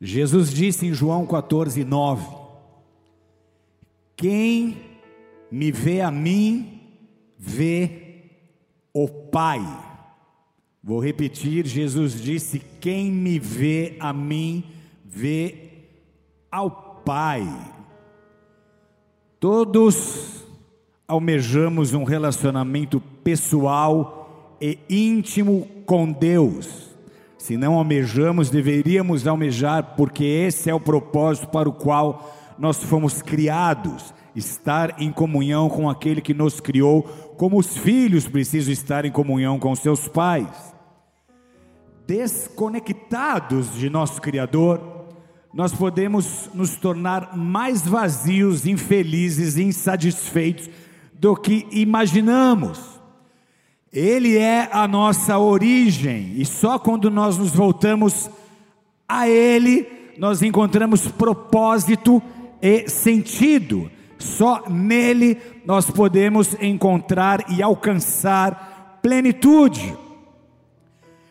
Jesus disse em João 14, 9: Quem me vê a mim, vê o Pai. Vou repetir: Jesus disse: Quem me vê a mim, vê ao Pai. Todos almejamos um relacionamento pessoal e íntimo com Deus. Se não almejamos, deveríamos almejar, porque esse é o propósito para o qual nós fomos criados estar em comunhão com aquele que nos criou, como os filhos precisam estar em comunhão com seus pais. Desconectados de nosso Criador, nós podemos nos tornar mais vazios, infelizes, insatisfeitos do que imaginamos. Ele é a nossa origem, e só quando nós nos voltamos a Ele, nós encontramos propósito e sentido. Só nele nós podemos encontrar e alcançar plenitude.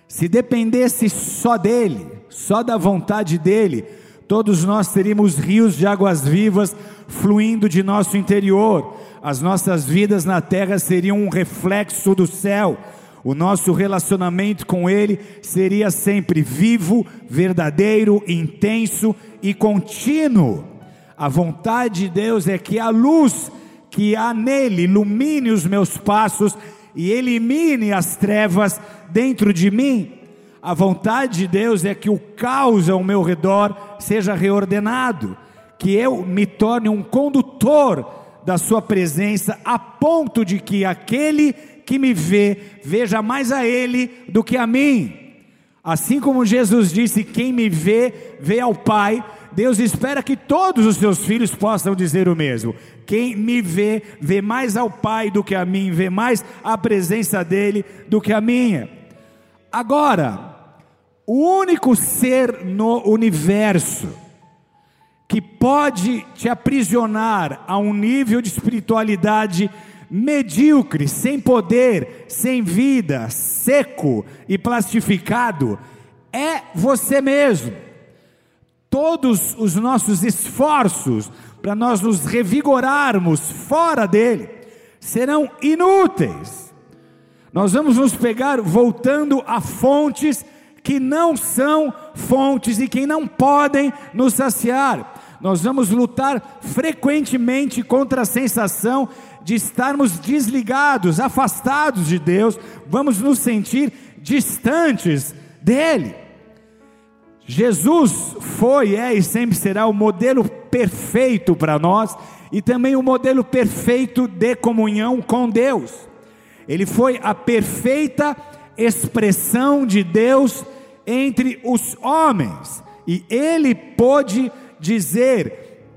Se dependesse só dele, só da vontade dele, todos nós teríamos rios de águas vivas fluindo de nosso interior. As nossas vidas na terra seriam um reflexo do céu. O nosso relacionamento com Ele seria sempre vivo, verdadeiro, intenso e contínuo. A vontade de Deus é que a luz que há nele ilumine os meus passos e elimine as trevas dentro de mim. A vontade de Deus é que o caos ao meu redor seja reordenado, que eu me torne um condutor da Sua presença, a ponto de que aquele que me vê veja mais a Ele do que a mim. Assim como Jesus disse: Quem me vê, vê ao Pai. Deus espera que todos os seus filhos possam dizer o mesmo. Quem me vê, vê mais ao Pai do que a mim, vê mais a presença dele do que a minha. Agora, o único ser no universo que pode te aprisionar a um nível de espiritualidade medíocre, sem poder, sem vida, seco e plastificado, é você mesmo todos os nossos esforços para nós nos revigorarmos fora dele serão inúteis. Nós vamos nos pegar voltando a fontes que não são fontes e que não podem nos saciar. Nós vamos lutar frequentemente contra a sensação de estarmos desligados, afastados de Deus, vamos nos sentir distantes dele. Jesus foi, é e sempre será o modelo perfeito para nós e também o modelo perfeito de comunhão com Deus. Ele foi a perfeita expressão de Deus entre os homens e ele pôde dizer: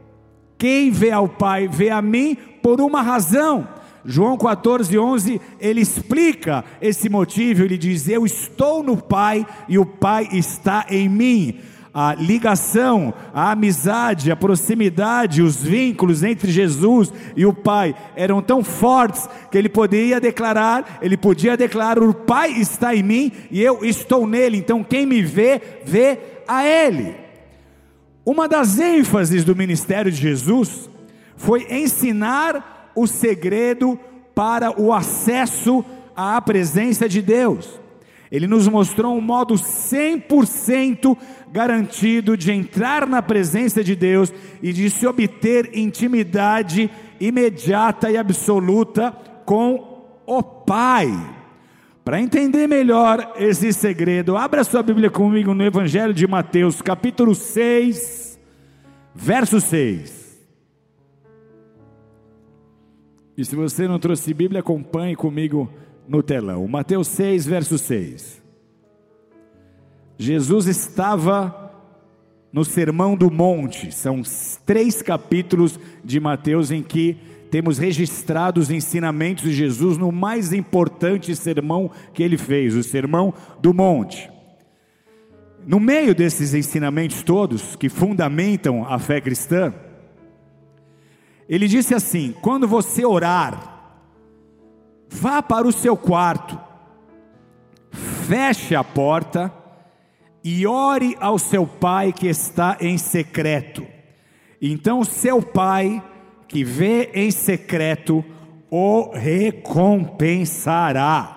Quem vê ao Pai vê a mim por uma razão João 14, 11, ele explica esse motivo, ele diz: Eu estou no Pai e o Pai está em mim. A ligação, a amizade, a proximidade, os vínculos entre Jesus e o Pai eram tão fortes que ele poderia declarar, ele podia declarar: O Pai está em mim e eu estou nele. Então quem me vê, vê a Ele. Uma das ênfases do ministério de Jesus foi ensinar o segredo para o acesso à presença de Deus. Ele nos mostrou um modo 100% garantido de entrar na presença de Deus e de se obter intimidade imediata e absoluta com o Pai. Para entender melhor esse segredo, abra sua Bíblia comigo no Evangelho de Mateus, capítulo 6, verso 6. E se você não trouxe Bíblia, acompanhe comigo no telão. Mateus 6, verso 6. Jesus estava no Sermão do Monte, são três capítulos de Mateus em que temos registrados os ensinamentos de Jesus no mais importante sermão que ele fez, o Sermão do Monte. No meio desses ensinamentos todos que fundamentam a fé cristã, ele disse assim: quando você orar, vá para o seu quarto, feche a porta e ore ao seu pai que está em secreto. Então seu pai que vê em secreto o recompensará.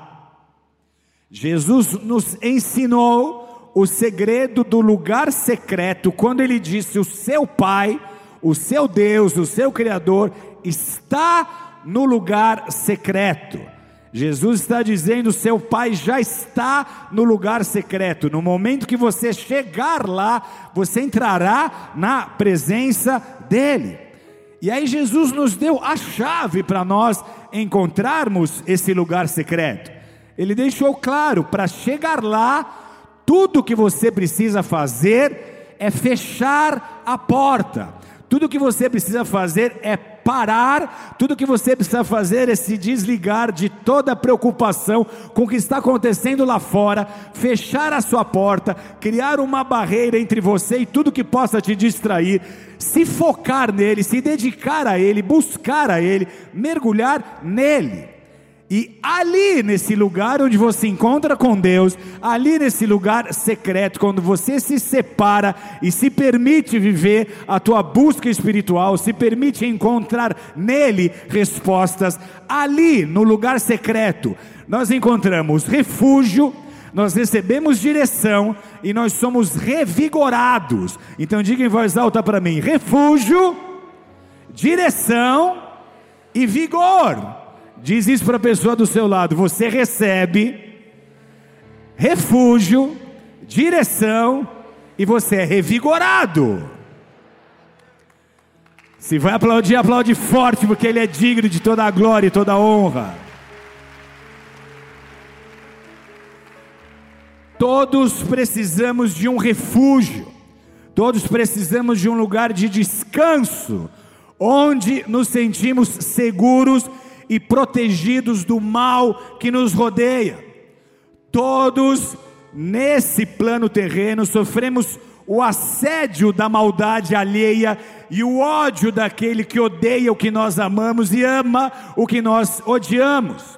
Jesus nos ensinou o segredo do lugar secreto quando ele disse: O seu Pai, o seu Deus, o seu Criador está no lugar secreto. Jesus está dizendo: seu Pai já está no lugar secreto. No momento que você chegar lá, você entrará na presença dEle. E aí, Jesus nos deu a chave para nós encontrarmos esse lugar secreto. Ele deixou claro: para chegar lá, tudo que você precisa fazer é fechar a porta. Tudo que você precisa fazer é parar, tudo que você precisa fazer é se desligar de toda preocupação com o que está acontecendo lá fora, fechar a sua porta, criar uma barreira entre você e tudo que possa te distrair, se focar nele, se dedicar a ele, buscar a ele, mergulhar nele. E ali nesse lugar onde você encontra com Deus, ali nesse lugar secreto, quando você se separa e se permite viver a tua busca espiritual, se permite encontrar nele respostas, ali no lugar secreto, nós encontramos refúgio, nós recebemos direção e nós somos revigorados. Então diga em voz alta para mim: refúgio, direção e vigor. Diz isso para a pessoa do seu lado: você recebe refúgio, direção e você é revigorado. Se vai aplaudir, aplaude forte, porque Ele é digno de toda a glória e toda a honra. Todos precisamos de um refúgio, todos precisamos de um lugar de descanso, onde nos sentimos seguros e protegidos do mal que nos rodeia. Todos nesse plano terreno sofremos o assédio da maldade alheia e o ódio daquele que odeia o que nós amamos e ama o que nós odiamos.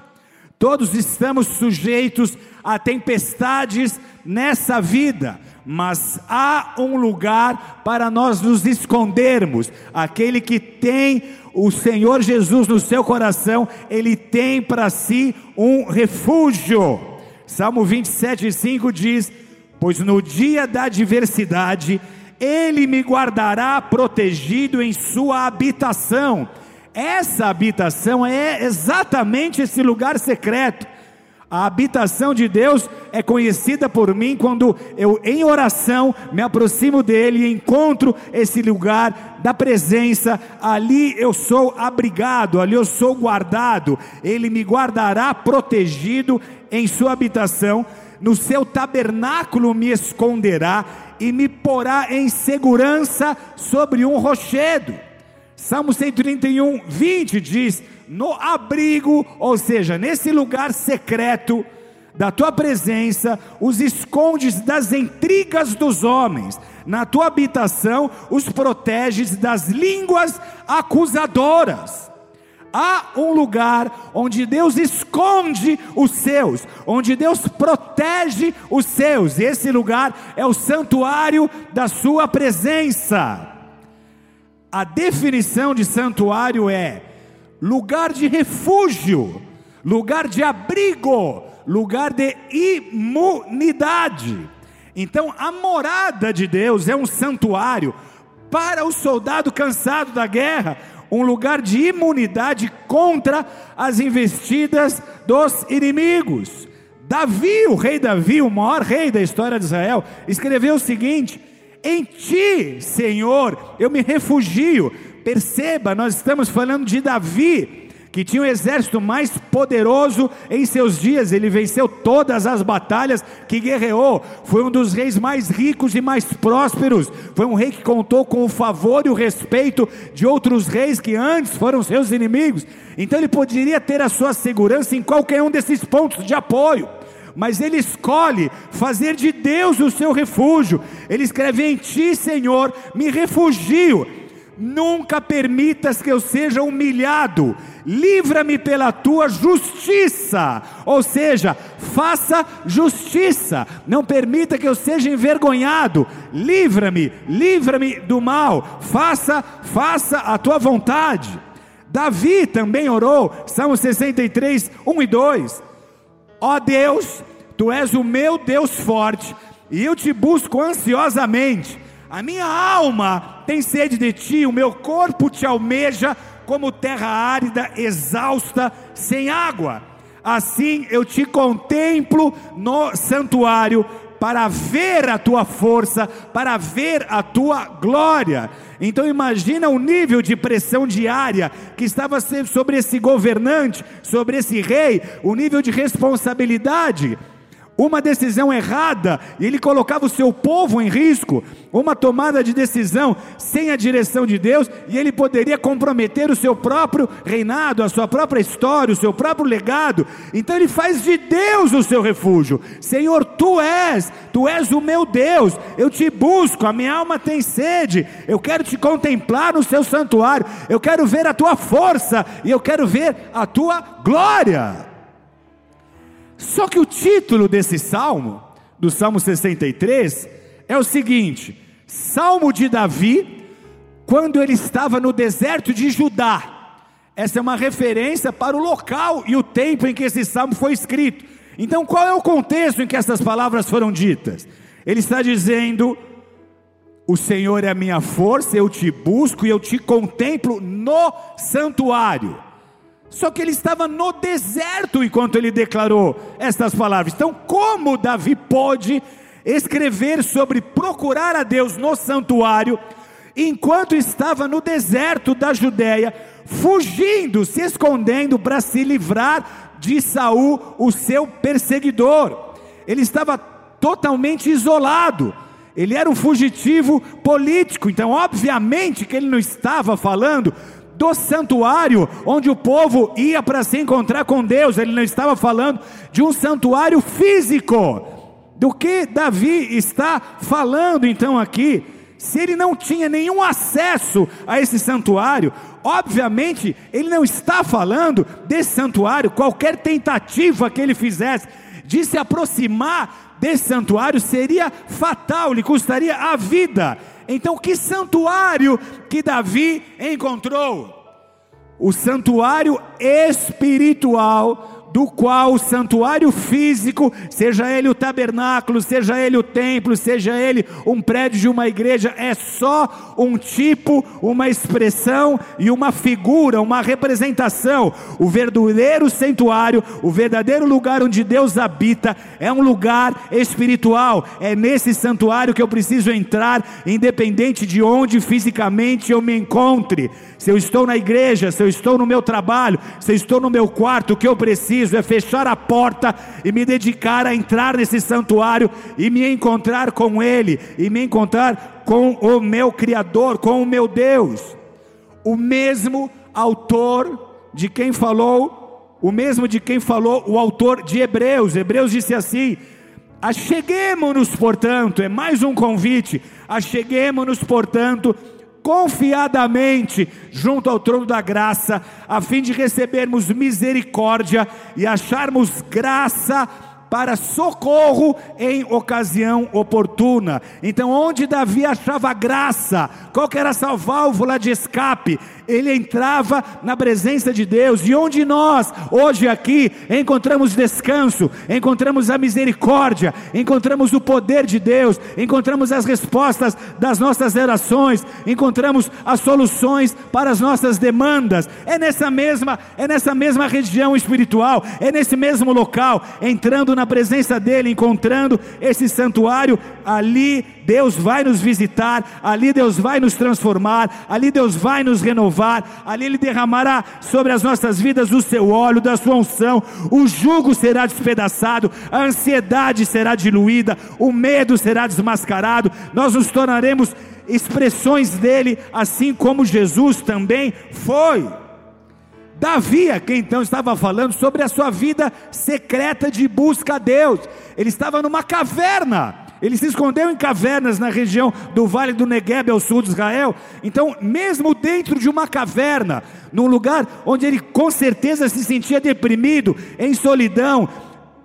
Todos estamos sujeitos a tempestades nessa vida, mas há um lugar para nós nos escondermos. Aquele que tem o Senhor Jesus no seu coração, ele tem para si um refúgio. Salmo 27, 5 diz: Pois no dia da adversidade, ele me guardará protegido em sua habitação. Essa habitação é exatamente esse lugar secreto a habitação de Deus é conhecida por mim quando eu, em oração, me aproximo dele e encontro esse lugar da presença. Ali eu sou abrigado, ali eu sou guardado. Ele me guardará protegido em sua habitação. No seu tabernáculo me esconderá e me porá em segurança sobre um rochedo. Salmo 131, 20 diz: no abrigo, ou seja, nesse lugar secreto da tua presença, os escondes das intrigas dos homens, na tua habitação os proteges das línguas acusadoras. Há um lugar onde Deus esconde os seus, onde Deus protege os seus, e esse lugar é o santuário da Sua presença. A definição de santuário é lugar de refúgio, lugar de abrigo, lugar de imunidade. Então, a morada de Deus é um santuário para o soldado cansado da guerra, um lugar de imunidade contra as investidas dos inimigos. Davi, o rei Davi, o maior rei da história de Israel, escreveu o seguinte: Em ti, Senhor, eu me refugio Perceba, nós estamos falando de Davi, que tinha o exército mais poderoso em seus dias, ele venceu todas as batalhas que guerreou, foi um dos reis mais ricos e mais prósperos, foi um rei que contou com o favor e o respeito de outros reis que antes foram seus inimigos, então ele poderia ter a sua segurança em qualquer um desses pontos de apoio. Mas ele escolhe fazer de Deus o seu refúgio. Ele escreve: Em ti, Senhor, me refugio Nunca permitas que eu seja humilhado, livra-me pela tua justiça, ou seja, faça justiça, não permita que eu seja envergonhado, livra-me, livra-me do mal, faça, faça a tua vontade. Davi também orou, Salmo 63, 1 e 2. Ó Deus, tu és o meu Deus forte, e eu te busco ansiosamente. A minha alma tem sede de ti, o meu corpo te almeja como terra árida, exausta, sem água. Assim eu te contemplo no santuário para ver a tua força, para ver a tua glória. Então imagina o nível de pressão diária que estava sobre esse governante, sobre esse rei, o nível de responsabilidade uma decisão errada, e ele colocava o seu povo em risco, uma tomada de decisão sem a direção de Deus, e ele poderia comprometer o seu próprio reinado, a sua própria história, o seu próprio legado. Então ele faz de Deus o seu refúgio. Senhor, tu és, tu és o meu Deus. Eu te busco, a minha alma tem sede. Eu quero te contemplar no seu santuário. Eu quero ver a tua força e eu quero ver a tua glória. Só que o título desse salmo, do Salmo 63, é o seguinte: Salmo de Davi, quando ele estava no deserto de Judá. Essa é uma referência para o local e o tempo em que esse salmo foi escrito. Então, qual é o contexto em que essas palavras foram ditas? Ele está dizendo: O Senhor é a minha força, eu te busco e eu te contemplo no santuário. Só que ele estava no deserto enquanto ele declarou estas palavras. Então, como Davi pode escrever sobre procurar a Deus no santuário, enquanto estava no deserto da Judéia, fugindo, se escondendo para se livrar de Saul, o seu perseguidor? Ele estava totalmente isolado. Ele era um fugitivo político, então, obviamente, que ele não estava falando do santuário onde o povo ia para se encontrar com Deus, ele não estava falando de um santuário físico. Do que Davi está falando então aqui? Se ele não tinha nenhum acesso a esse santuário, obviamente ele não está falando desse santuário, qualquer tentativa que ele fizesse de se aproximar desse santuário seria fatal, lhe custaria a vida. Então, que santuário que Davi encontrou? O santuário espiritual do qual o santuário físico, seja ele o tabernáculo, seja ele o templo, seja ele um prédio de uma igreja, é só um tipo, uma expressão e uma figura, uma representação. O verdadeiro santuário, o verdadeiro lugar onde Deus habita, é um lugar espiritual. É nesse santuário que eu preciso entrar, independente de onde fisicamente eu me encontre. Se eu estou na igreja, se eu estou no meu trabalho, se eu estou no meu quarto, o que eu preciso preciso é fechar a porta e me dedicar a entrar nesse santuário e me encontrar com Ele, e me encontrar com o meu Criador, com o meu Deus. O mesmo autor de quem falou, o mesmo de quem falou o autor de Hebreus. Hebreus disse assim: Acheguemos-nos, portanto, é mais um convite. Acheguemos-nos, portanto, confiadamente junto ao trono da graça, a fim de recebermos misericórdia e acharmos graça para socorro em ocasião oportuna. Então, onde Davi achava graça, qual era essa válvula de escape? Ele entrava na presença de Deus, e onde nós, hoje aqui, encontramos descanso, encontramos a misericórdia, encontramos o poder de Deus, encontramos as respostas das nossas orações, encontramos as soluções para as nossas demandas, é nessa mesma, é nessa mesma região espiritual, é nesse mesmo local, entrando na presença dEle, encontrando esse santuário, ali Deus vai nos visitar, ali Deus vai nos transformar, ali Deus vai nos renovar, ali Ele derramará sobre as nossas vidas o seu óleo, da sua unção, o jugo será despedaçado, a ansiedade será diluída, o medo será desmascarado, nós nos tornaremos expressões dele, assim como Jesus também foi. Davi, aqui então estava falando sobre a sua vida secreta de busca a Deus, ele estava numa caverna, ele se escondeu em cavernas na região do Vale do Negueb, ao sul de Israel. Então, mesmo dentro de uma caverna, num lugar onde ele com certeza se sentia deprimido, em solidão,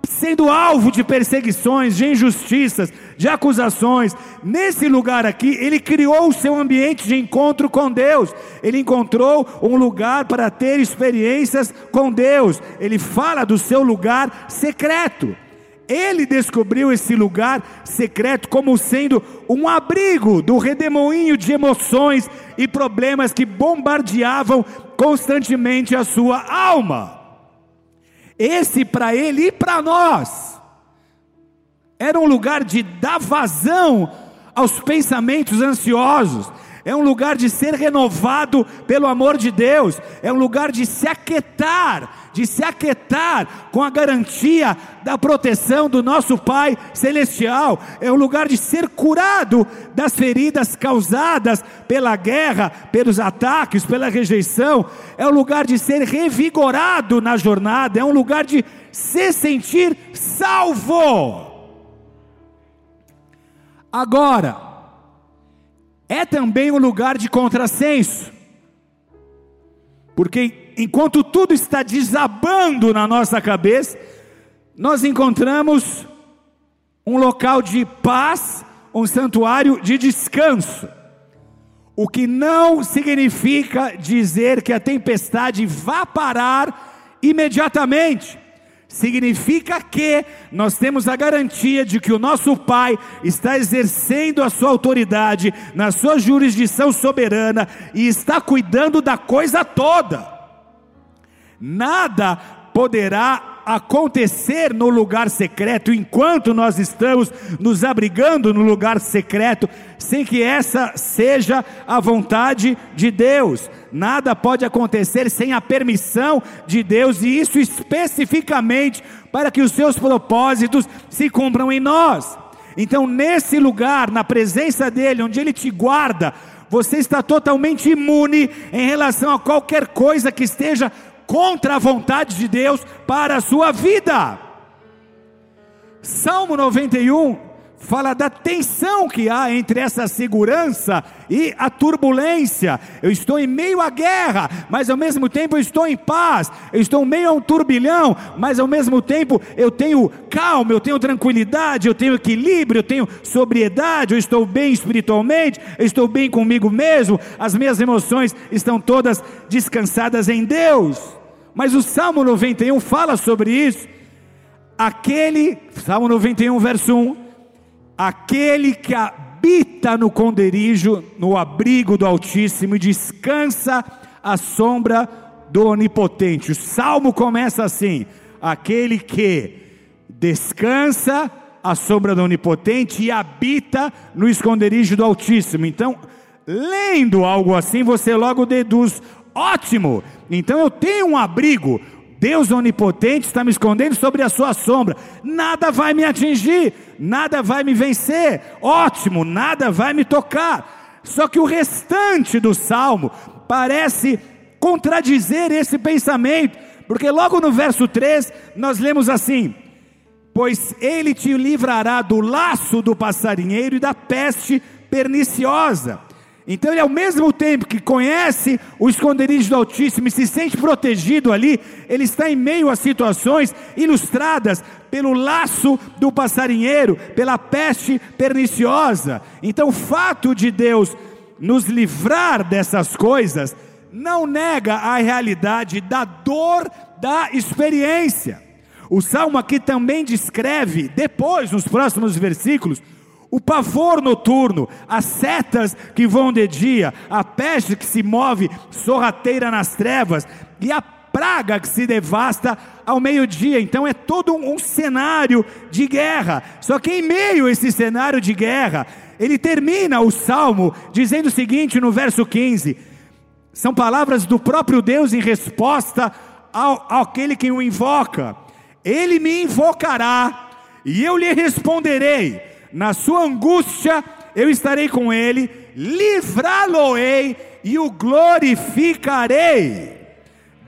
sendo alvo de perseguições, de injustiças, de acusações. Nesse lugar aqui, ele criou o seu ambiente de encontro com Deus. Ele encontrou um lugar para ter experiências com Deus. Ele fala do seu lugar secreto. Ele descobriu esse lugar secreto como sendo um abrigo do redemoinho de emoções e problemas que bombardeavam constantemente a sua alma. Esse para ele e para nós era um lugar de dar vazão aos pensamentos ansiosos, é um lugar de ser renovado pelo amor de Deus, é um lugar de se aquietar, de se aquietar com a garantia da proteção do nosso Pai Celestial, é um lugar de ser curado das feridas causadas pela guerra, pelos ataques, pela rejeição, é um lugar de ser revigorado na jornada, é um lugar de se sentir salvo. Agora, é também um lugar de contrassenso, porque enquanto tudo está desabando na nossa cabeça, nós encontramos um local de paz, um santuário de descanso. O que não significa dizer que a tempestade vá parar imediatamente significa que nós temos a garantia de que o nosso Pai está exercendo a sua autoridade na sua jurisdição soberana e está cuidando da coisa toda. Nada poderá acontecer no lugar secreto, enquanto nós estamos nos abrigando no lugar secreto, sem que essa seja a vontade de Deus. Nada pode acontecer sem a permissão de Deus, e isso especificamente para que os seus propósitos se cumpram em nós. Então, nesse lugar, na presença dEle, onde Ele te guarda, você está totalmente imune em relação a qualquer coisa que esteja contra a vontade de Deus para a sua vida. Salmo 91 fala da tensão que há entre essa segurança e a turbulência. Eu estou em meio à guerra, mas ao mesmo tempo eu estou em paz. Eu estou em meio a um turbilhão, mas ao mesmo tempo eu tenho calma, eu tenho tranquilidade, eu tenho equilíbrio, eu tenho sobriedade, eu estou bem espiritualmente, eu estou bem comigo mesmo. As minhas emoções estão todas descansadas em Deus. Mas o Salmo 91 fala sobre isso. Aquele, Salmo 91, verso 1: aquele que habita no conderijo, no abrigo do Altíssimo e descansa à sombra do Onipotente. O salmo começa assim: aquele que descansa à sombra do Onipotente e habita no esconderijo do Altíssimo. Então, lendo algo assim, você logo deduz: ótimo, então eu tenho um abrigo. Deus onipotente está me escondendo sobre a sua sombra. Nada vai me atingir, nada vai me vencer. Ótimo, nada vai me tocar. Só que o restante do salmo parece contradizer esse pensamento, porque logo no verso 3 nós lemos assim: Pois ele te livrará do laço do passarinheiro e da peste perniciosa. Então ele ao mesmo tempo que conhece o esconderijo do Altíssimo e se sente protegido ali, ele está em meio a situações ilustradas pelo laço do passarinheiro, pela peste perniciosa. Então o fato de Deus nos livrar dessas coisas não nega a realidade da dor da experiência. O salmo aqui também descreve, depois, nos próximos versículos, o pavor noturno, as setas que vão de dia, a peste que se move sorrateira nas trevas e a praga que se devasta ao meio-dia. Então é todo um, cenário de guerra. Só que em meio a esse cenário de guerra, ele termina o salmo dizendo o seguinte no verso 15: são palavras do próprio Deus em resposta ao, àquele que o invoca. Ele me invocará e eu lhe responderei na sua angústia eu estarei com ele, livrá-lo-ei e o glorificarei.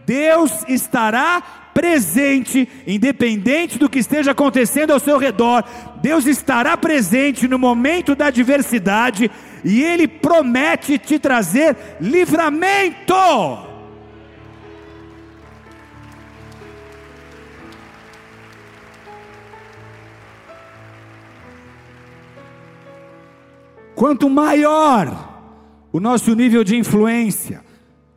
Deus estará presente, independente do que esteja acontecendo ao seu redor, Deus estará presente no momento da adversidade e Ele promete te trazer livramento. Quanto maior o nosso nível de influência,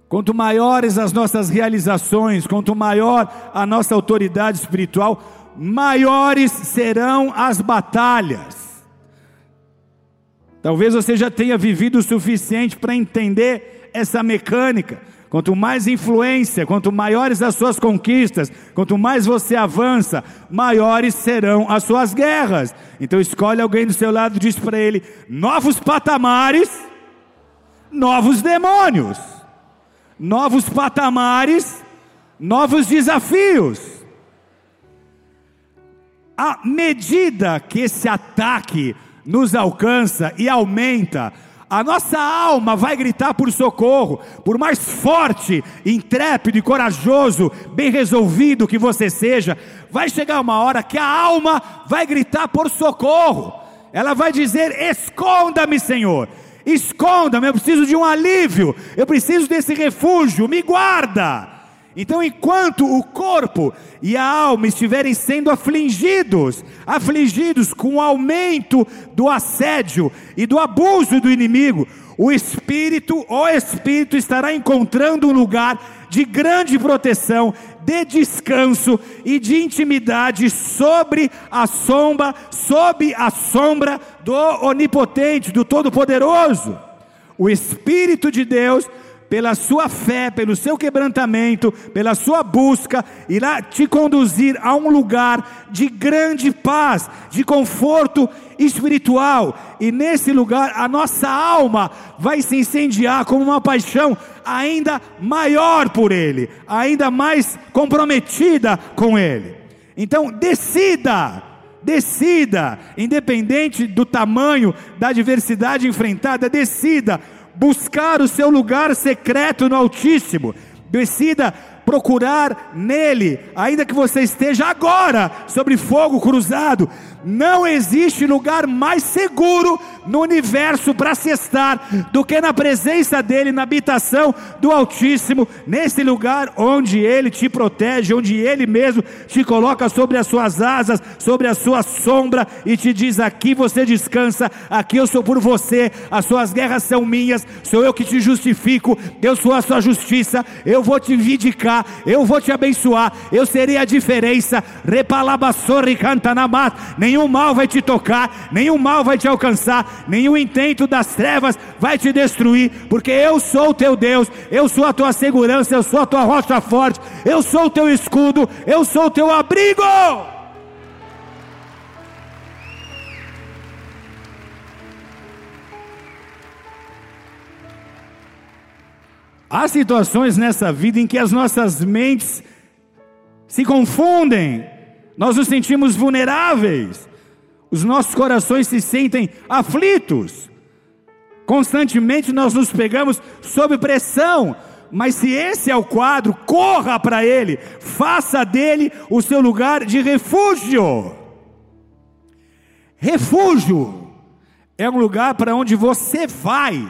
quanto maiores as nossas realizações, quanto maior a nossa autoridade espiritual, maiores serão as batalhas. Talvez você já tenha vivido o suficiente para entender essa mecânica. Quanto mais influência, quanto maiores as suas conquistas, quanto mais você avança, maiores serão as suas guerras. Então escolhe alguém do seu lado e diz para ele: novos patamares, novos demônios, novos patamares, novos desafios. À medida que esse ataque nos alcança e aumenta, a nossa alma vai gritar por socorro, por mais forte, intrépido e corajoso, bem resolvido que você seja, vai chegar uma hora que a alma vai gritar por socorro, ela vai dizer: Esconda-me, Senhor, esconda-me, eu preciso de um alívio, eu preciso desse refúgio, me guarda. Então, enquanto o corpo e a alma estiverem sendo afligidos, afligidos com o aumento do assédio e do abuso do inimigo, o espírito, o espírito estará encontrando um lugar de grande proteção, de descanso e de intimidade sobre a sombra, sob a sombra do onipotente, do todo-poderoso. O espírito de Deus pela sua fé, pelo seu quebrantamento, pela sua busca, irá te conduzir a um lugar de grande paz, de conforto espiritual, e nesse lugar a nossa alma vai se incendiar com uma paixão ainda maior por Ele, ainda mais comprometida com Ele. Então, decida decida, independente do tamanho da adversidade enfrentada, decida buscar o seu lugar secreto no Altíssimo. Decida procurar nele, ainda que você esteja agora sobre fogo cruzado, não existe lugar mais seguro no universo para se estar do que na presença dEle, na habitação do Altíssimo, nesse lugar onde Ele te protege, onde Ele mesmo te coloca sobre as suas asas, sobre a sua sombra e te diz: Aqui você descansa, aqui eu sou por você, as suas guerras são minhas, sou eu que te justifico, eu sou a sua justiça, eu vou te vindicar, eu vou te abençoar, eu serei a diferença. Repalabassori cantanamat, nenhum mal vai te tocar, nenhum mal vai te alcançar, nenhum intento das trevas vai te destruir, porque eu sou o teu Deus, eu sou a tua segurança, eu sou a tua rocha forte, eu sou o teu escudo, eu sou o teu abrigo. Há situações nessa vida em que as nossas mentes se confundem, nós nos sentimos vulneráveis, os nossos corações se sentem aflitos, constantemente nós nos pegamos sob pressão, mas se esse é o quadro, corra para ele, faça dele o seu lugar de refúgio. Refúgio é um lugar para onde você vai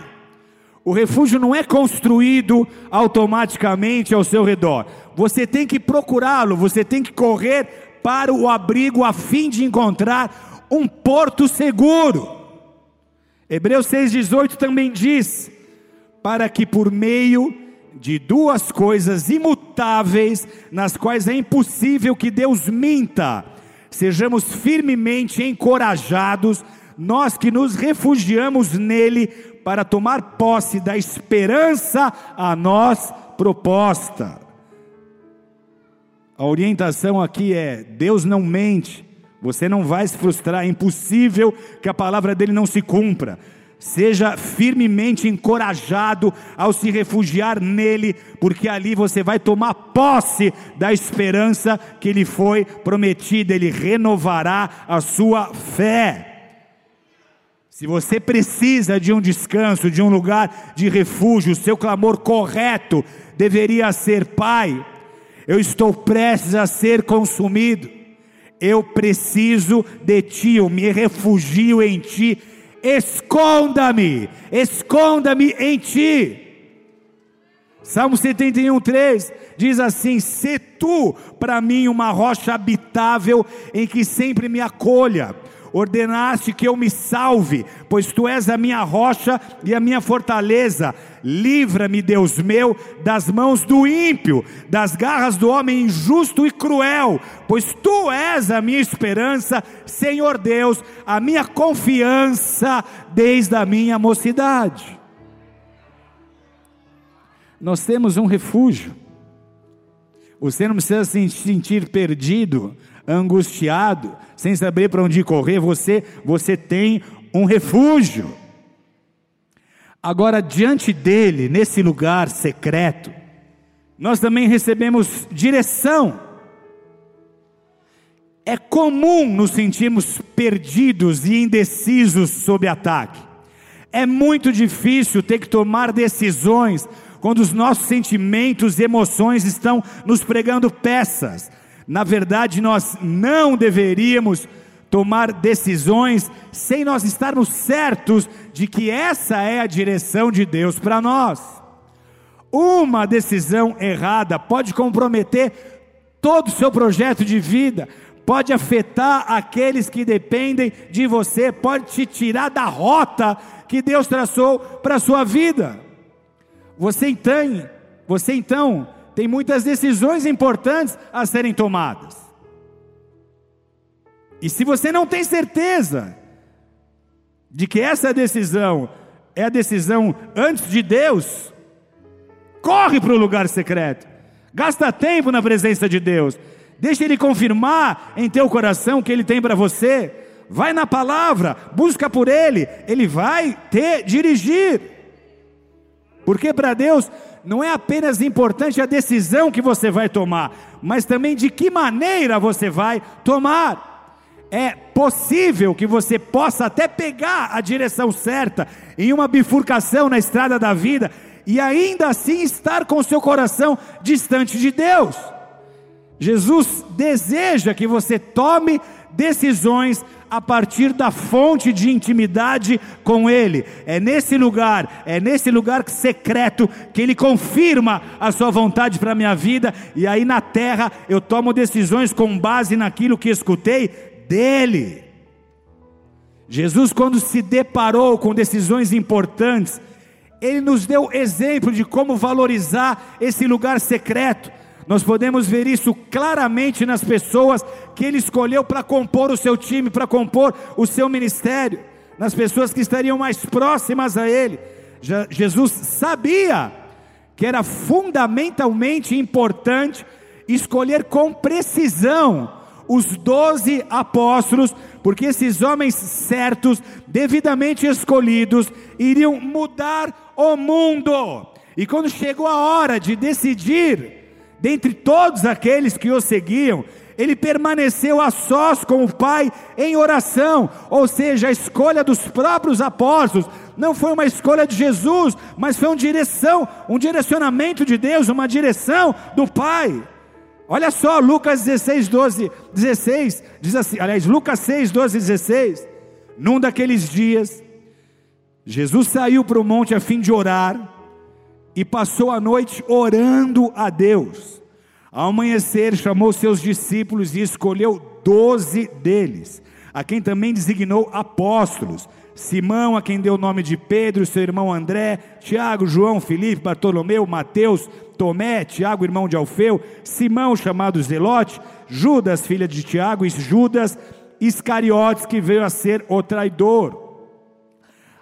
o refúgio não é construído automaticamente ao seu redor. Você tem que procurá-lo, você tem que correr para o abrigo a fim de encontrar um porto seguro. Hebreus 6,18 também diz: para que por meio de duas coisas imutáveis, nas quais é impossível que Deus minta, sejamos firmemente encorajados, nós que nos refugiamos nele para tomar posse da esperança a nós proposta. A orientação aqui é: Deus não mente, você não vai se frustrar, é impossível que a palavra dele não se cumpra. Seja firmemente encorajado ao se refugiar nele, porque ali você vai tomar posse da esperança que lhe foi prometida, ele renovará a sua fé. Se você precisa de um descanso, de um lugar de refúgio, seu clamor correto deveria ser: Pai, eu estou prestes a ser consumido, eu preciso de Ti, eu me refugio em Ti, esconda-me, esconda-me em Ti. Salmo 71, 3 diz assim: Se tu para mim uma rocha habitável em que sempre me acolha ordenaste que eu me salve, pois tu és a minha rocha e a minha fortaleza. Livra-me, Deus meu, das mãos do ímpio, das garras do homem injusto e cruel, pois tu és a minha esperança, Senhor Deus, a minha confiança desde a minha mocidade. Nós temos um refúgio. Você não precisa se sentir perdido, angustiado, sem saber para onde correr, você, você tem um refúgio. Agora, diante dele, nesse lugar secreto, nós também recebemos direção. É comum nos sentirmos perdidos e indecisos sob ataque. É muito difícil ter que tomar decisões quando os nossos sentimentos e emoções estão nos pregando peças. Na verdade, nós não deveríamos tomar decisões sem nós estarmos certos de que essa é a direção de Deus para nós. Uma decisão errada pode comprometer todo o seu projeto de vida, pode afetar aqueles que dependem de você, pode te tirar da rota que Deus traçou para a sua vida. Você então, você então tem muitas decisões importantes a serem tomadas. E se você não tem certeza de que essa decisão é a decisão antes de Deus, corre para o lugar secreto, gasta tempo na presença de Deus, deixa Ele confirmar em teu coração o que Ele tem para você, vai na palavra, busca por Ele, Ele vai te dirigir, porque para Deus não é apenas importante a decisão que você vai tomar, mas também de que maneira você vai tomar. É possível que você possa até pegar a direção certa em uma bifurcação na estrada da vida e ainda assim estar com seu coração distante de Deus. Jesus deseja que você tome decisões a partir da fonte de intimidade com Ele. É nesse lugar, é nesse lugar secreto que Ele confirma a Sua vontade para a minha vida, e aí na terra eu tomo decisões com base naquilo que escutei dEle. Jesus, quando se deparou com decisões importantes, Ele nos deu exemplo de como valorizar esse lugar secreto nós podemos ver isso claramente nas pessoas que ele escolheu para compor o seu time, para compor o seu ministério, nas pessoas que estariam mais próximas a ele. Jesus sabia que era fundamentalmente importante escolher com precisão os doze apóstolos, porque esses homens certos, devidamente escolhidos, iriam mudar o mundo. E quando chegou a hora de decidir, dentre todos aqueles que o seguiam, ele permaneceu a sós com o Pai em oração, ou seja, a escolha dos próprios apóstolos não foi uma escolha de Jesus, mas foi uma direção, um direcionamento de Deus, uma direção do Pai. Olha só, Lucas 16, 12, 16, diz assim, aliás, Lucas 6, 12, 16. Num daqueles dias, Jesus saiu para o monte a fim de orar, e passou a noite orando a Deus. Ao amanhecer, chamou seus discípulos e escolheu doze deles, a quem também designou apóstolos. Simão, a quem deu o nome de Pedro, seu irmão André, Tiago, João, Filipe, Bartolomeu, Mateus, Tomé, Tiago, irmão de Alfeu, Simão, chamado Zelote, Judas, filha de Tiago, e Judas Iscariotes, que veio a ser o traidor.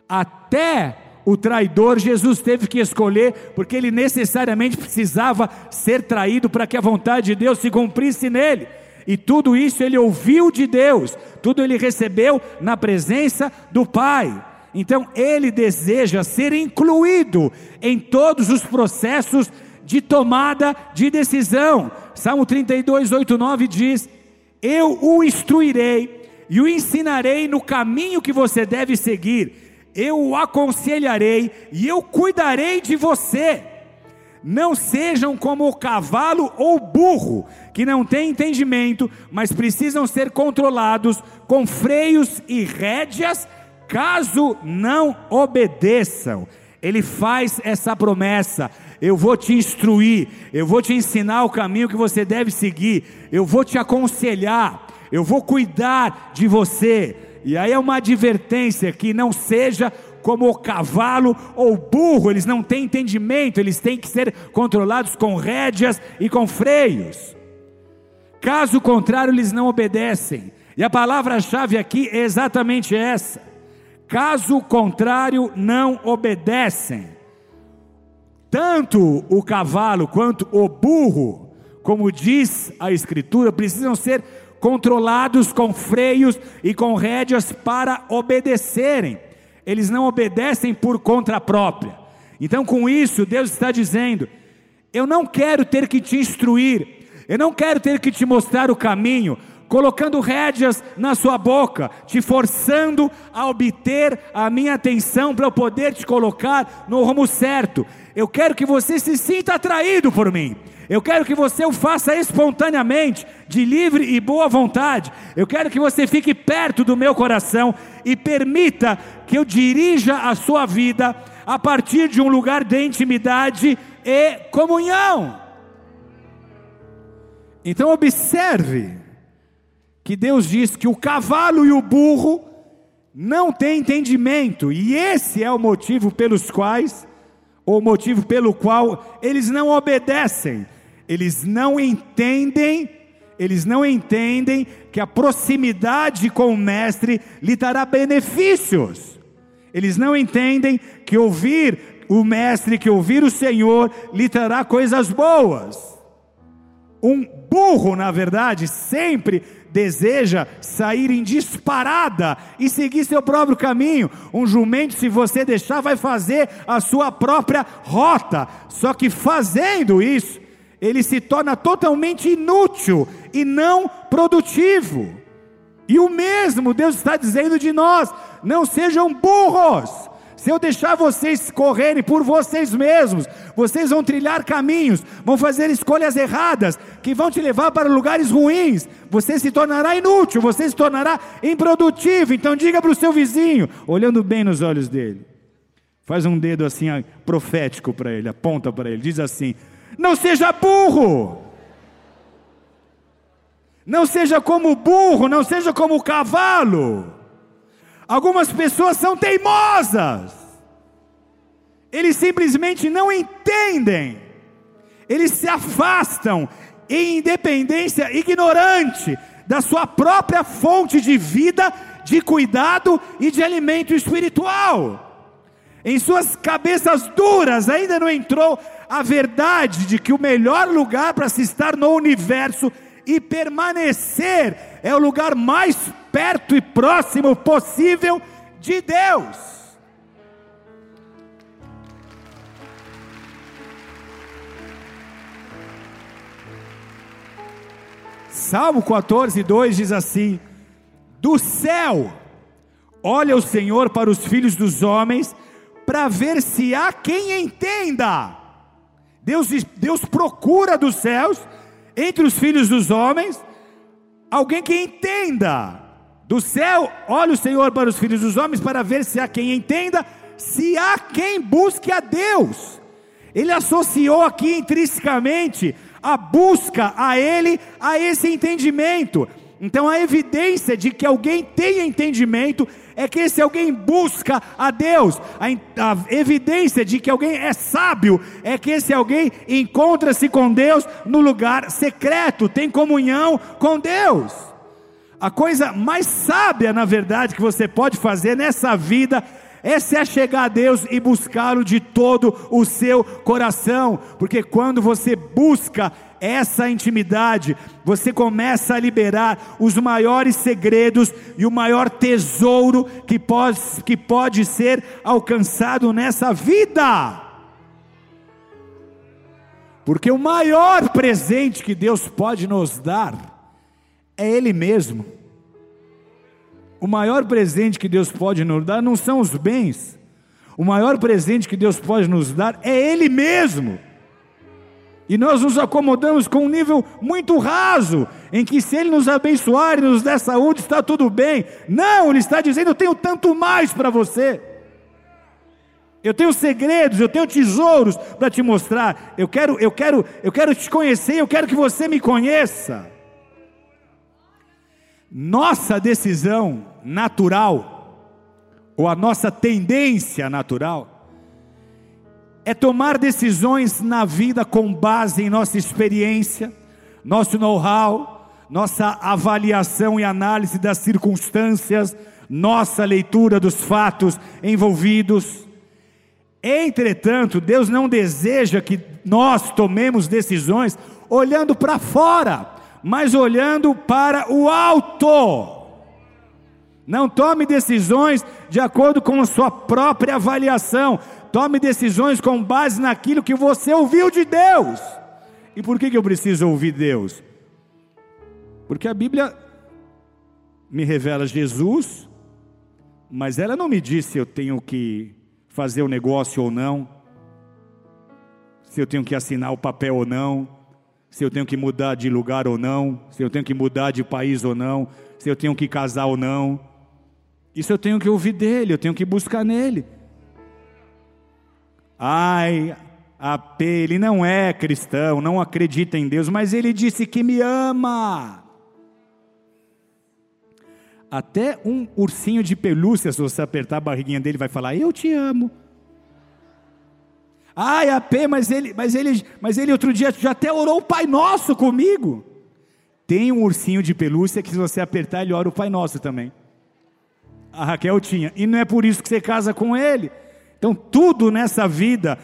Até o traidor Jesus teve que escolher, porque ele necessariamente precisava ser traído para que a vontade de Deus se cumprisse nele. E tudo isso ele ouviu de Deus, tudo ele recebeu na presença do Pai. Então ele deseja ser incluído em todos os processos de tomada de decisão. Salmo 32, 8, 9 diz: Eu o instruirei e o ensinarei no caminho que você deve seguir eu o aconselharei e eu cuidarei de você. Não sejam como o cavalo ou burro, que não têm entendimento, mas precisam ser controlados com freios e rédeas, caso não obedeçam. Ele faz essa promessa: eu vou te instruir, eu vou te ensinar o caminho que você deve seguir, eu vou te aconselhar, eu vou cuidar de você E aí é uma advertência que não seja como o cavalo ou o burro, eles não têm entendimento, eles têm que ser controlados com rédeas e com freios. Caso contrário, eles não obedecem. E a palavra-chave aqui é exatamente essa. Caso contrário, não obedecem. Tanto o cavalo quanto o burro, como diz a Escritura, precisam ser controlados com freios e com rédeas para obedecerem. Eles não obedecem por conta própria. Então, com isso, Deus está dizendo: eu não quero ter que te instruir, eu não quero ter que te mostrar o caminho, colocando rédeas na sua boca, te forçando a obter a minha atenção para eu poder te colocar no rumo certo. Eu quero que você se sinta atraído por mim. Eu quero que você o faça espontaneamente, de livre e boa vontade. Eu quero que você fique perto do meu coração e permita que eu dirija a sua vida a partir de um lugar de intimidade e comunhão. Então, observe que Deus diz que o cavalo e o burro não têm entendimento, e esse é o motivo pelos quais, ou o motivo pelo qual eles não obedecem, eles não entendem, eles não entendem que a proximidade com o mestre lhe dará benefícios. Eles não entendem que ouvir o mestre, que ouvir o Senhor lhe trará coisas boas. Um burro, na verdade, sempre deseja sair em disparada e seguir seu próprio caminho. Um jumento, se você deixar, vai fazer a sua própria rota. Só que fazendo isso, ele se torna totalmente inútil e não produtivo. E o mesmo Deus está dizendo de nós: não sejam burros. Se eu deixar vocês correrem por vocês mesmos, vocês vão trilhar caminhos, vão fazer escolhas erradas, que vão te levar para lugares ruins. Você se tornará inútil, você se tornará improdutivo. Então diga para o seu vizinho, olhando bem nos olhos dele. Faz um dedo assim profético para ele, aponta para ele, diz assim: Não seja burro. Não seja como burro, não seja como cavalo. Algumas pessoas são teimosas. Eles simplesmente não entendem. Eles se afastam em independência ignorante da sua própria fonte de vida, de cuidado e de alimento espiritual. Em suas cabeças duras ainda não entrou a verdade de que o melhor lugar para se estar no universo e permanecer é o lugar mais perto e próximo possível de Deus. Salmo 14, 2 diz assim: Do céu olha o Senhor para os filhos dos homens, para ver se há quem entenda. Deus, Deus procura dos céus entre os filhos dos homens, alguém que entenda. Do céu, olha o Senhor para os filhos dos homens para ver se há quem entenda, se há quem busque a Deus. Ele associou aqui intrinsecamente a busca a Ele, a esse entendimento. Então a evidência de que alguém tem entendimento é que esse alguém busca a Deus. A, a evidência de que alguém é sábio é que esse alguém encontra-se com Deus no lugar secreto, tem comunhão com Deus. A coisa mais sábia, na verdade, que você pode fazer nessa vida é se achegar a Deus e buscá-lo de todo o seu coração, porque quando você busca essa intimidade, você começa a liberar os maiores segredos e o maior tesouro que pode, que pode ser alcançado nessa vida. Porque o maior presente que Deus pode nos dar é Ele mesmo. O maior presente que Deus pode nos dar não são os bens, o maior presente que Deus pode nos dar é Ele mesmo. E nós nos acomodamos com um nível muito raso, em que se Ele nos abençoar e nos der saúde, está tudo bem. Não, Ele está dizendo: eu tenho tanto mais para você. Eu tenho segredos, eu tenho tesouros para te mostrar. Eu quero, eu quero, eu quero te conhecer, eu quero que você me conheça. Nossa decisão natural, ou a nossa tendência natural, é tomar decisões na vida com base em nossa experiência, nosso know-how, nossa avaliação e análise das circunstâncias, nossa leitura dos fatos envolvidos. Entretanto, Deus não deseja que nós tomemos decisões olhando para fora, mas olhando para o alto. Não tome decisões de acordo com a sua própria avaliação. Tome decisões com base naquilo que você ouviu de Deus. E por que, que eu preciso ouvir Deus? Porque a Bíblia me revela Jesus, mas ela não me disse se eu tenho que fazer o negócio ou não, se eu tenho que assinar o papel ou não, se eu tenho que mudar de lugar ou não, se eu tenho que mudar de país ou não, se eu tenho que casar ou não. Isso eu tenho que ouvir dele, eu tenho que buscar nele. Ai, AP, ele não é cristão, não acredita em Deus, mas ele disse que me ama. Até um ursinho de pelúcia, se você apertar a barriguinha dele, vai falar: Eu te amo. Ai, AP, mas ele, mas ele, mas ele outro dia já até orou o Pai Nosso comigo. Tem um ursinho de pelúcia que se você apertar, ele ora o Pai Nosso também. A Raquel tinha. E não é por isso que você casa com ele. Então, tudo nessa vida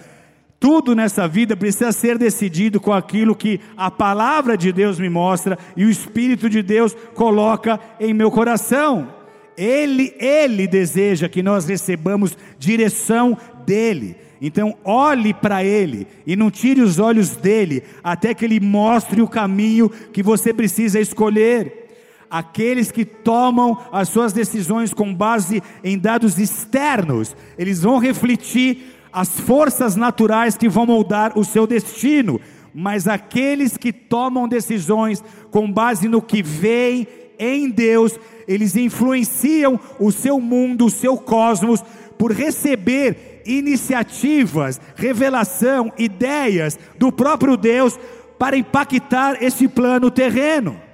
tudo nessa vida precisa ser decidido com aquilo que a palavra de Deus me mostra e o Espírito de Deus coloca em meu coração. Ele, ele deseja que nós recebamos direção dele. Então, olhe para ele e não tire os olhos dele até que ele mostre o caminho que você precisa escolher. Aqueles que tomam as suas decisões com base em dados externos, eles vão refletir as forças naturais que vão moldar o seu destino, mas aqueles que tomam decisões com base no que veem em Deus, eles influenciam o seu mundo, o seu cosmos, por receber iniciativas, revelação, ideias do próprio Deus para impactar esse plano terreno.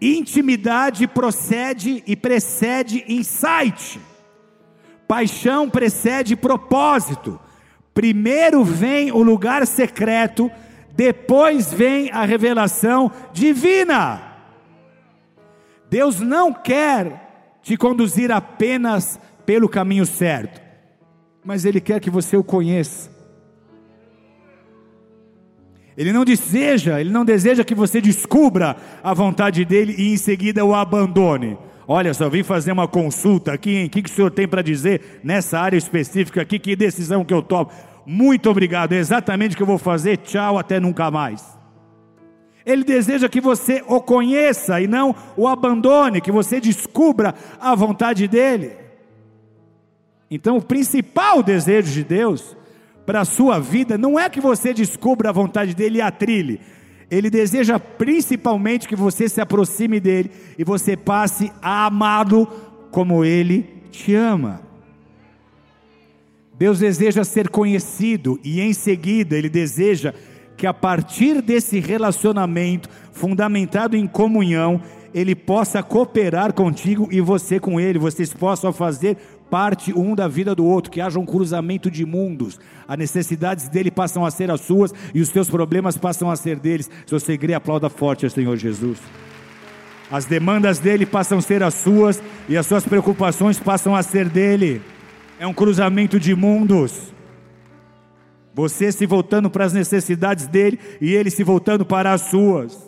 Intimidade procede e precede insight. Paixão precede propósito. Primeiro vem o lugar secreto, depois vem a revelação divina. Deus não quer te conduzir apenas pelo caminho certo, mas Ele quer que você o conheça. Ele não deseja, Ele não deseja que você descubra a vontade dele e em seguida o abandone. Olha, só vim fazer uma consulta aqui, hein? O que, que o senhor tem para dizer nessa área específica aqui? Que decisão que eu tomo? Muito obrigado, é exatamente o que eu vou fazer. Tchau, até nunca mais. Ele deseja que você o conheça e não o abandone, que você descubra a vontade dele. Então, o principal desejo de Deus para a sua vida não é que você descubra a vontade dele e a trilhe, ele deseja principalmente que você se aproxime dele e você passe a amá-lo como ele te ama. Deus deseja ser conhecido e em seguida ele deseja que a partir desse relacionamento fundamentado em comunhão, ele possa cooperar contigo e você com ele, vocês possam fazer parte um da vida do outro, que haja um cruzamento de mundos. As necessidades dele passam a ser as suas e os teus problemas passam a ser deles. Se você crê, aplauda forte ao Senhor Jesus. As demandas dele passam a ser as suas e as suas preocupações passam a ser dele. É um cruzamento de mundos. Você se voltando para as necessidades dele e ele se voltando para as suas.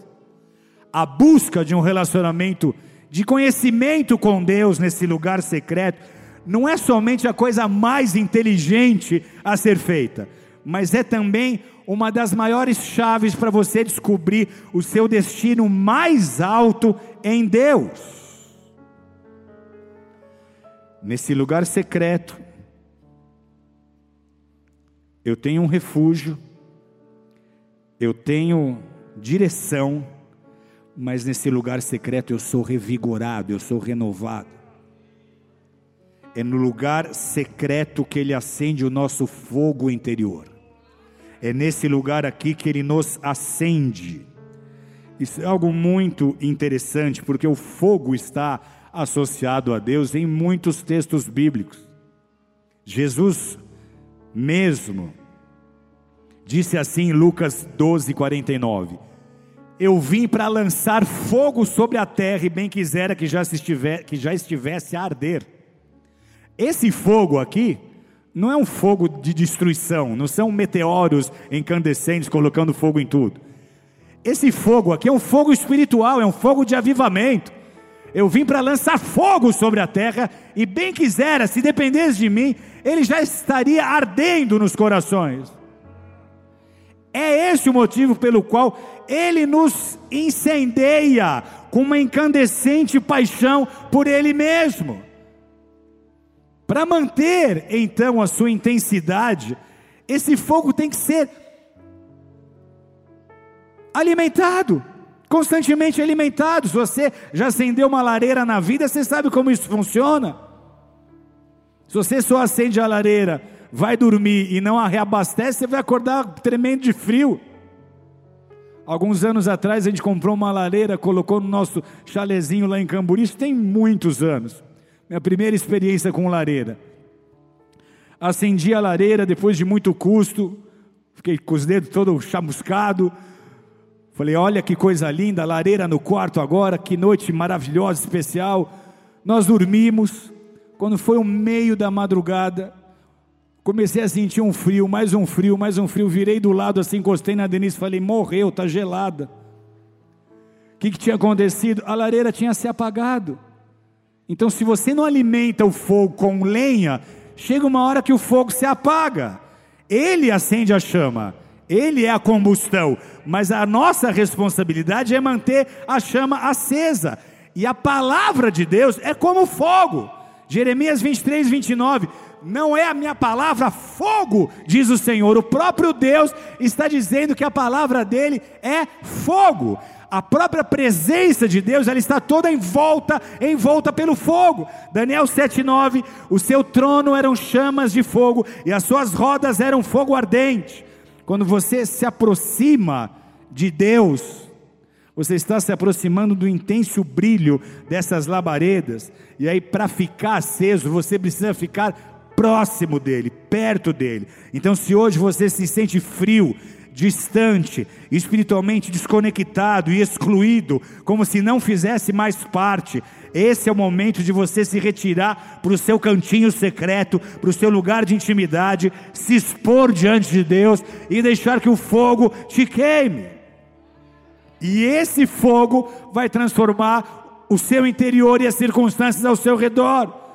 A busca de um relacionamento de conhecimento com Deus nesse lugar secreto não é somente a coisa mais inteligente a ser feita, mas é também uma das maiores chaves para você descobrir o seu destino mais alto em Deus. Nesse lugar secreto, eu tenho um refúgio, eu tenho direção, mas nesse lugar secreto eu sou revigorado, eu sou renovado. É no lugar secreto que Ele acende o nosso fogo interior. É nesse lugar aqui que Ele nos acende. Isso é algo muito interessante, porque o fogo está associado a Deus em muitos textos bíblicos. Jesus mesmo disse assim em Lucas 12, 49: Eu vim para lançar fogo sobre a terra, e bem quisera que já, estiver, que já estivesse a arder. Esse fogo aqui não é um fogo de destruição, não são meteoros incandescentes colocando fogo em tudo. Esse fogo aqui é um fogo espiritual, é um fogo de avivamento. Eu vim para lançar fogo sobre a terra, e bem quisera, se dependesse de mim, ele já estaria ardendo nos corações. É esse o motivo pelo qual ele nos incendeia com uma incandescente paixão por ele mesmo. Para manter então a sua intensidade, esse fogo tem que ser alimentado, constantemente alimentado. Se você já acendeu uma lareira na vida, você sabe como isso funciona. Se você só acende a lareira, vai dormir e não a reabastece, você vai acordar tremendo de frio. Alguns anos atrás a gente comprou uma lareira, colocou no nosso chalezinho lá em Camburi, isso tem muitos anos. Minha primeira experiência com lareira. Acendi a lareira depois de muito custo, fiquei com os dedos todos chamuscados. Falei, olha que coisa linda, lareira no quarto agora, que noite maravilhosa, especial. Nós dormimos, quando foi o meio da madrugada, comecei a sentir um frio, mais um frio, mais um frio. Virei do lado assim, encostei na Denise, falei, morreu, está gelada. O que, que tinha acontecido? A lareira tinha se apagado. Então, se você não alimenta o fogo com lenha, chega uma hora que o fogo se apaga. Ele acende a chama, ele é a combustão, mas a nossa responsabilidade é manter a chama acesa. E a palavra de Deus é como fogo. Jeremias 23, 29. Não é a minha palavra fogo, diz o Senhor. O próprio Deus está dizendo que a palavra dele é fogo a própria presença de Deus, ela está toda em volta, em volta pelo fogo. Daniel 7:9, o seu trono eram chamas de fogo e as suas rodas eram fogo ardente. Quando você se aproxima de Deus, você está se aproximando do intenso brilho dessas labaredas, e aí para ficar aceso, você precisa ficar próximo dele, perto dele. Então, se hoje você se sente frio, distante, espiritualmente desconectado e excluído, como se não fizesse mais parte. Esse é o momento de você se retirar para o seu cantinho secreto, para o seu lugar de intimidade, se expor diante de Deus e deixar que o fogo te queime. E esse fogo vai transformar o seu interior e as circunstâncias ao seu redor.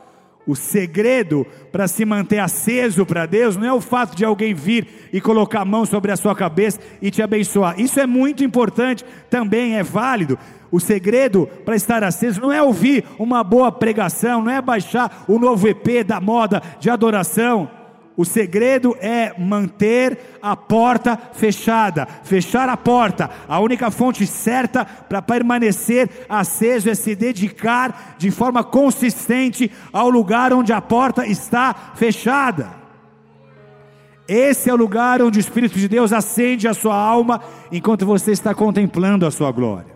O segredo para se manter aceso para Deus não é o fato de alguém vir e colocar a mão sobre a sua cabeça e te abençoar. Isso é muito importante, também é válido. O segredo para estar aceso não é ouvir uma boa pregação, não é baixar o novo EP da moda de adoração o segredo é manter a porta fechada, fechar a porta. A única fonte certa para permanecer aceso é se dedicar de forma consistente ao lugar onde a porta está fechada. Esse é o lugar onde o Espírito de Deus acende a sua alma enquanto você está contemplando a sua glória.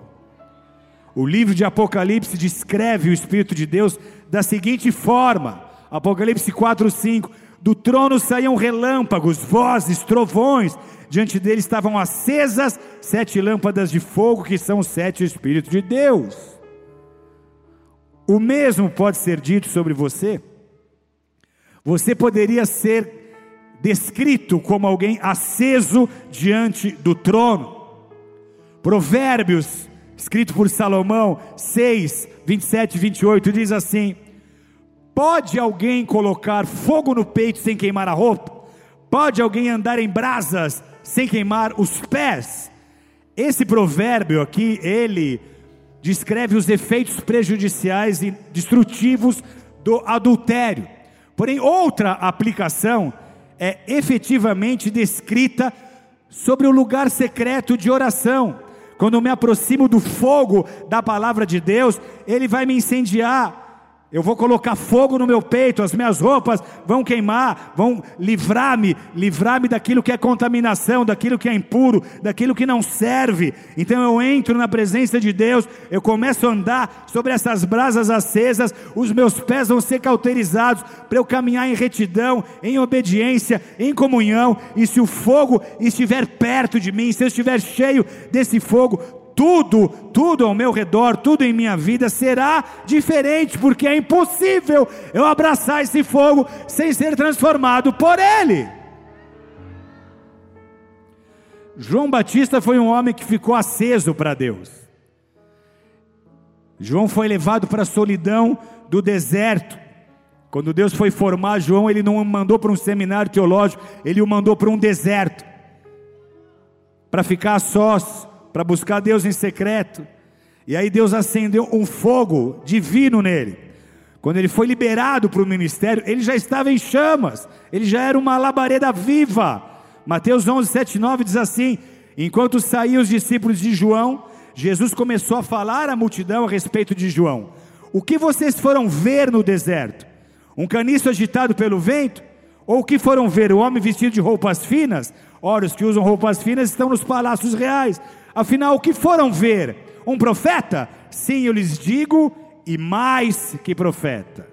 O livro de Apocalipse descreve o Espírito de Deus da seguinte forma: Apocalipse 4, 5 do trono saíam relâmpagos, vozes, trovões. Diante dele estavam acesas sete lâmpadas de fogo, que são os sete Espíritos de Deus. O mesmo pode ser dito sobre você. Você poderia ser descrito como alguém aceso diante do trono. Provérbios, escrito por Salomão 6, 27 e 28, diz assim: Pode alguém colocar fogo no peito sem queimar a roupa? Pode alguém andar em brasas sem queimar os pés? Esse provérbio aqui, ele descreve os efeitos prejudiciais e destrutivos do adultério. Porém, outra aplicação é efetivamente descrita sobre o lugar secreto de oração. Quando eu me aproximo do fogo da palavra de Deus, ele vai me incendiar Eu vou colocar fogo no meu peito, as minhas roupas vão queimar, vão livrar-me, livrar-me daquilo que é contaminação, daquilo que é impuro, daquilo que não serve. Então eu entro na presença de Deus, eu começo a andar sobre essas brasas acesas, os meus pés vão ser cauterizados para eu caminhar em retidão, em obediência, em comunhão. E se o fogo estiver perto de mim, se eu estiver cheio desse fogo, tudo, tudo ao meu redor, tudo em minha vida será diferente, porque é impossível eu abraçar esse fogo sem ser transformado por ele. João Batista foi um homem que ficou aceso para Deus. João foi levado para a solidão do deserto. Quando Deus foi formar João, ele não o mandou para um seminário teológico, ele o mandou para um deserto, para ficar sós, para buscar Deus em secreto. E aí Deus acendeu um fogo divino nele. Quando ele foi liberado para o ministério, ele já estava em chamas, ele já era uma labareda viva. Mateus 11, 7 9 diz assim: Enquanto saíam os discípulos de João, Jesus começou a falar à multidão a respeito de João. O que vocês foram ver no deserto? Um caniço agitado pelo vento? Ou o que foram ver? O homem vestido de roupas finas? Ora, os que usam roupas finas estão nos palácios reais. Afinal, o que foram ver? Um profeta? Sim, eu lhes digo, e mais que profeta.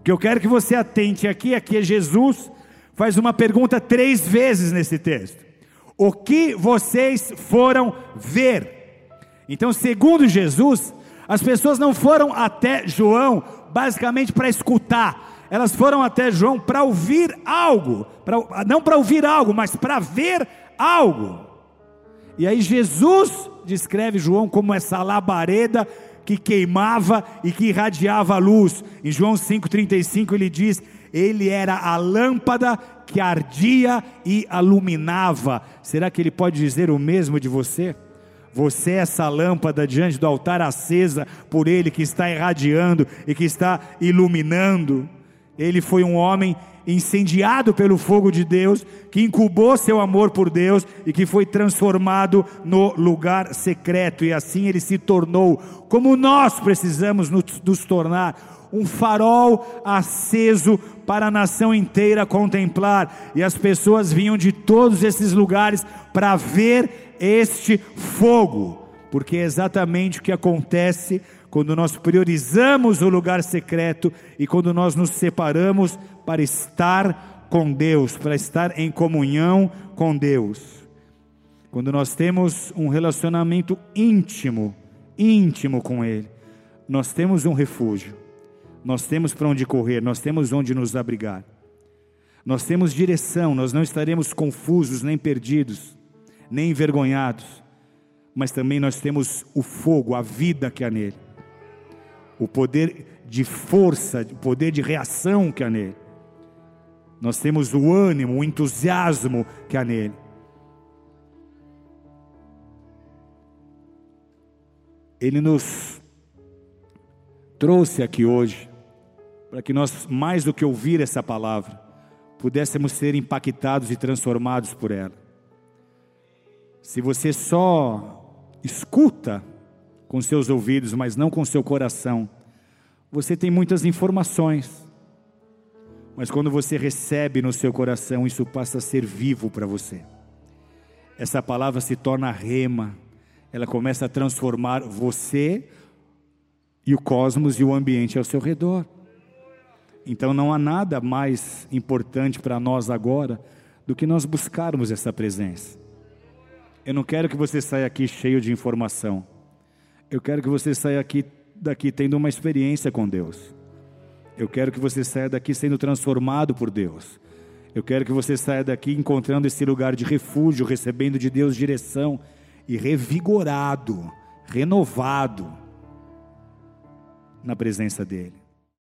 O que eu quero que você atente aqui, aqui é Jesus faz uma pergunta três vezes nesse texto. O que vocês foram ver? Então, segundo Jesus, as pessoas não foram até João basicamente para escutar, elas foram até João para ouvir algo, pra, não para ouvir algo, mas para ver algo. E aí Jesus descreve João como essa labareda que queimava e que irradiava a luz. Em João 5,35 ele diz: Ele era a lâmpada que ardia e iluminava. Será que ele pode dizer o mesmo de você? Você é essa lâmpada diante do altar acesa por Ele que está irradiando e que está iluminando. Ele foi um homem incendiado pelo fogo de Deus, que incubou seu amor por Deus e que foi transformado no lugar secreto, e assim ele se tornou, como nós precisamos nos, tornar, um farol aceso para a nação inteira contemplar, e as pessoas vinham de todos esses lugares para ver este fogo, porque é exatamente o que acontece quando nós priorizamos o lugar secreto e quando nós nos separamos para estar com Deus, para estar em comunhão com Deus. Quando nós temos um relacionamento íntimo, íntimo com Ele, nós temos um refúgio, nós temos para onde correr, nós temos onde nos abrigar, nós temos direção, nós não estaremos confusos, nem perdidos, nem envergonhados, mas também nós temos o fogo, a vida que há nele o poder de força, o poder de reação que há nele. Nós temos o ânimo, o entusiasmo que há nele. Ele nos trouxe aqui hoje para que nós, mais do que ouvir essa palavra, pudéssemos ser impactados e transformados por ela. Se você só escuta, com seus ouvidos, mas não com seu coração. Você tem muitas informações, mas quando você recebe no seu coração, isso passa a ser vivo para você. Essa palavra se torna rema, ela começa a transformar você e o cosmos e o ambiente ao seu redor. Então não há nada mais importante para nós agora do que nós buscarmos essa presença. Eu não quero que você saia aqui cheio de informação. Eu quero que você saia aqui, daqui tendo uma experiência com Deus. Eu quero que você saia daqui sendo transformado por Deus. Eu quero que você saia daqui encontrando esse lugar de refúgio, recebendo de Deus direção e revigorado, renovado na presença dEle.